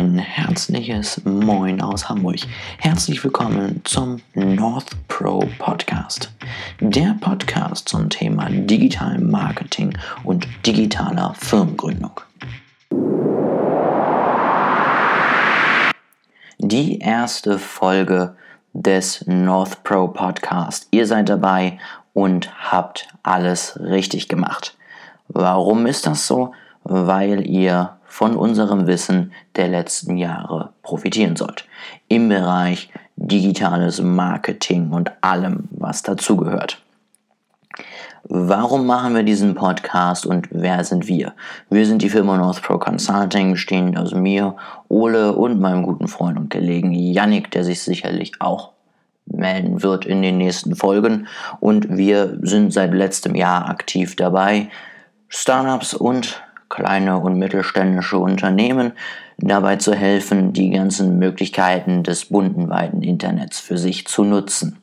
Ein herzliches Moin aus Hamburg. Herzlich willkommen zum North Pro Podcast. Der Podcast zum Thema digitalem Marketing und digitaler Firmengründung. Die erste Folge des North Pro Podcast. Ihr seid dabei und habt alles richtig gemacht. Warum ist das so? Weil ihr von unserem Wissen der letzten Jahre profitieren sollt. Im Bereich digitales Marketing und allem, was dazugehört. Warum machen wir diesen Podcast und wer sind wir? Wir sind die Firma North Pro Consulting, bestehend aus mir, Ole und meinem guten Freund und Kollegen Yannick, der sich sicherlich auch melden wird in den nächsten Folgen. Und wir sind seit letztem Jahr aktiv dabei, Startups und kleine und mittelständische Unternehmen dabei zu helfen, die ganzen Möglichkeiten des bunten, weiten Internets für sich zu nutzen.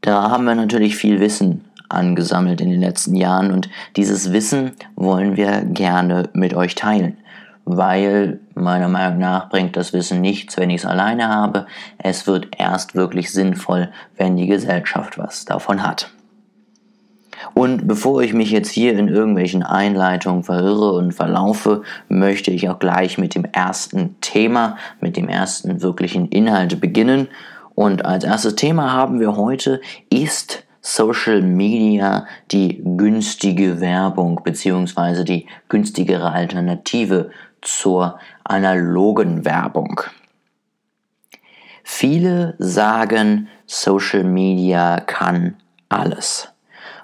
Da haben wir natürlich viel Wissen angesammelt in den letzten Jahren und dieses Wissen wollen wir gerne mit euch teilen, weil meiner Meinung nach bringt das Wissen nichts, wenn ich es alleine habe. Es wird erst wirklich sinnvoll, wenn die Gesellschaft was davon hat. Und bevor ich mich jetzt hier in irgendwelchen Einleitungen verirre und verlaufe, möchte ich auch gleich mit dem ersten Thema, mit dem ersten wirklichen Inhalt beginnen. Und als erstes Thema haben wir heute, ist Social Media die günstige Werbung bzw. die günstigere Alternative zur analogen Werbung. Viele sagen, Social Media kann alles.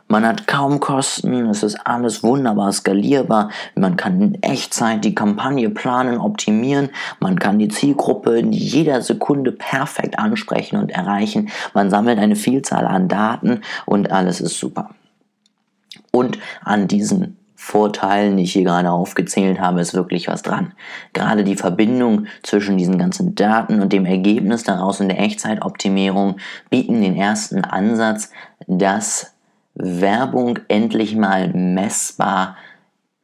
Man hat kaum Kosten, es ist alles wunderbar skalierbar, man kann in Echtzeit die Kampagne planen, optimieren, man kann die Zielgruppe in jeder Sekunde perfekt ansprechen und erreichen, man sammelt eine Vielzahl an Daten und alles ist super. Und an diesen Vorteilen, die ich hier gerade aufgezählt habe, ist wirklich was dran. Gerade die Verbindung zwischen diesen ganzen Daten und dem Ergebnis daraus in der Echtzeitoptimierung bieten den ersten Ansatz, dass Werbung endlich mal messbar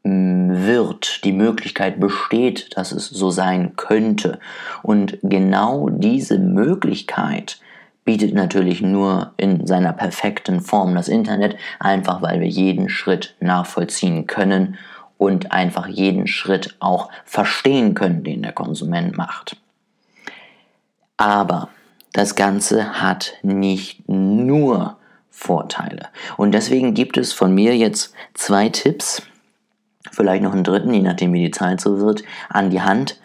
mm, wird, die Möglichkeit besteht, dass es so sein könnte. Und genau diese Möglichkeit bietet natürlich nur in seiner perfekten Form das Internet, einfach weil wir jeden Schritt nachvollziehen können und einfach jeden Schritt auch verstehen können, den der Konsument macht. Aber das Ganze hat nicht nur Vorteile. Und deswegen gibt es von mir jetzt zwei Tipps, vielleicht noch einen dritten, je nachdem wie die Zeit so wird, an die Hand,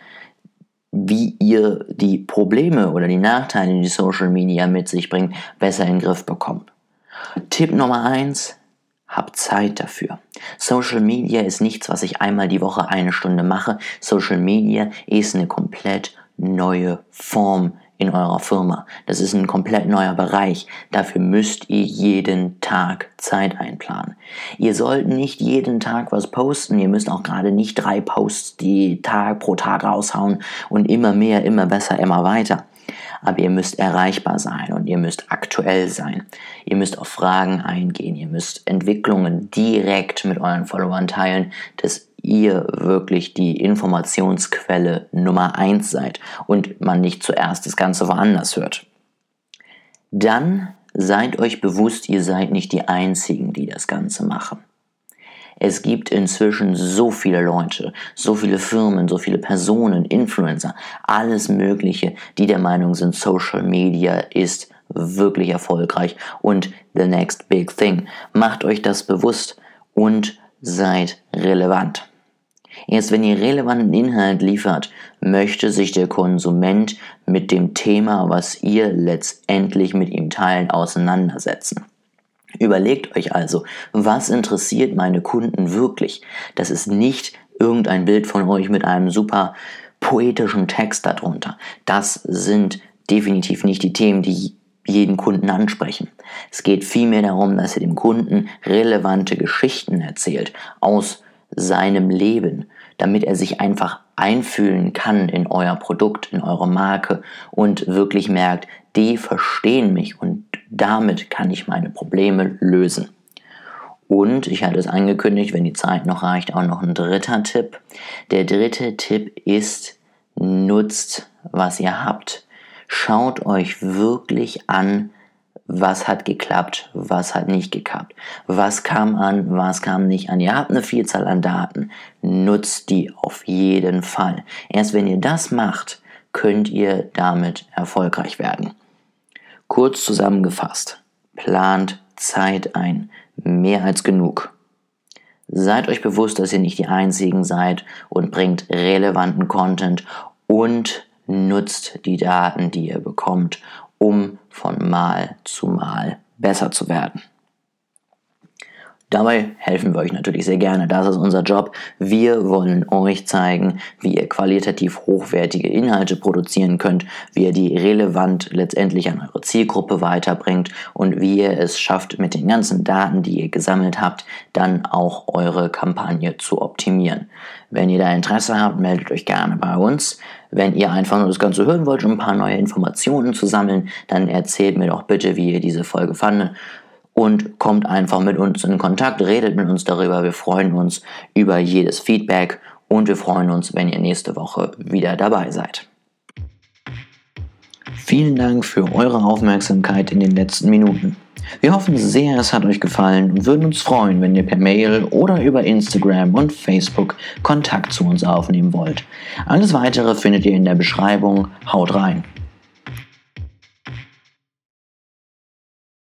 wie ihr die Probleme oder die Nachteile, die Social Media mit sich bringt, besser in den Griff bekommt. Tipp Nummer eins: Habt Zeit dafür. Social Media ist nichts, was ich einmal die Woche eine Stunde mache. Social Media ist eine komplett neue Form in eurer Firma. Das ist ein komplett neuer Bereich. Dafür müsst ihr jeden Tag Zeit einplanen. Ihr sollt nicht jeden Tag was posten. Ihr müsst auch gerade nicht drei Posts die Tag pro Tag raushauen und immer mehr, immer besser, immer weiter. Aber ihr müsst erreichbar sein und ihr müsst aktuell sein. Ihr müsst auf Fragen eingehen. Ihr müsst Entwicklungen direkt mit euren Followern teilen. Das ihr wirklich die Informationsquelle Nummer eins seid und man nicht zuerst das Ganze woanders hört. Dann seid euch bewusst, ihr seid nicht die Einzigen, die das Ganze machen. Es gibt inzwischen so viele Leute, so viele Firmen, so viele Personen, Influencer, alles Mögliche, die der Meinung sind, Social Media ist wirklich erfolgreich und the next big thing. Macht euch das bewusst und seid relevant. Erst wenn ihr relevanten Inhalt liefert, möchte sich der Konsument mit dem Thema, was ihr letztendlich mit ihm teilen, auseinandersetzen. Überlegt euch also, was interessiert meine Kunden wirklich? Das ist nicht irgendein Bild von euch mit einem super poetischen Text darunter. Das sind definitiv nicht die Themen, die jeden Kunden ansprechen. Es geht vielmehr darum, dass ihr dem Kunden relevante Geschichten erzählt aus seinem Leben, damit er sich einfach einfühlen kann in euer Produkt, in eure Marke und wirklich merkt, die verstehen mich und damit kann ich meine Probleme lösen. Und ich hatte es angekündigt, wenn die Zeit noch reicht, auch noch ein dritter Tipp. Der dritte Tipp ist, nutzt, was ihr habt. Schaut euch wirklich an, was hat geklappt, was hat nicht geklappt, was kam an, was kam nicht an. Ihr habt eine Vielzahl an Daten, nutzt die auf jeden Fall. Erst wenn ihr das macht, könnt ihr damit erfolgreich werden. Kurz zusammengefasst, plant Zeit ein, mehr als genug. Seid euch bewusst, dass ihr nicht die Einzigen seid und bringt relevanten Content und nutzt die Daten, die ihr bekommt, um von Mal zu Mal besser zu werden. Dabei helfen wir euch natürlich sehr gerne. Das ist unser Job. Wir wollen euch zeigen, wie ihr qualitativ hochwertige Inhalte produzieren könnt, wie ihr die relevant letztendlich an eure Zielgruppe weiterbringt und wie ihr es schafft, mit den ganzen Daten, die ihr gesammelt habt, dann auch eure Kampagne zu optimieren. Wenn ihr da Interesse habt, meldet euch gerne bei uns. Wenn ihr einfach nur das Ganze hören wollt, um ein paar neue Informationen zu sammeln, dann erzählt mir doch bitte, wie ihr diese Folge fandet und kommt einfach mit uns in Kontakt, redet mit uns darüber. Wir freuen uns über jedes Feedback und wir freuen uns, wenn ihr nächste Woche wieder dabei seid. Vielen Dank für eure Aufmerksamkeit in den letzten Minuten. Wir hoffen sehr, es hat euch gefallen und würden uns freuen, wenn ihr per Mail oder über Instagram und Facebook Kontakt zu uns aufnehmen wollt. Alles weitere findet ihr in der Beschreibung. Haut rein!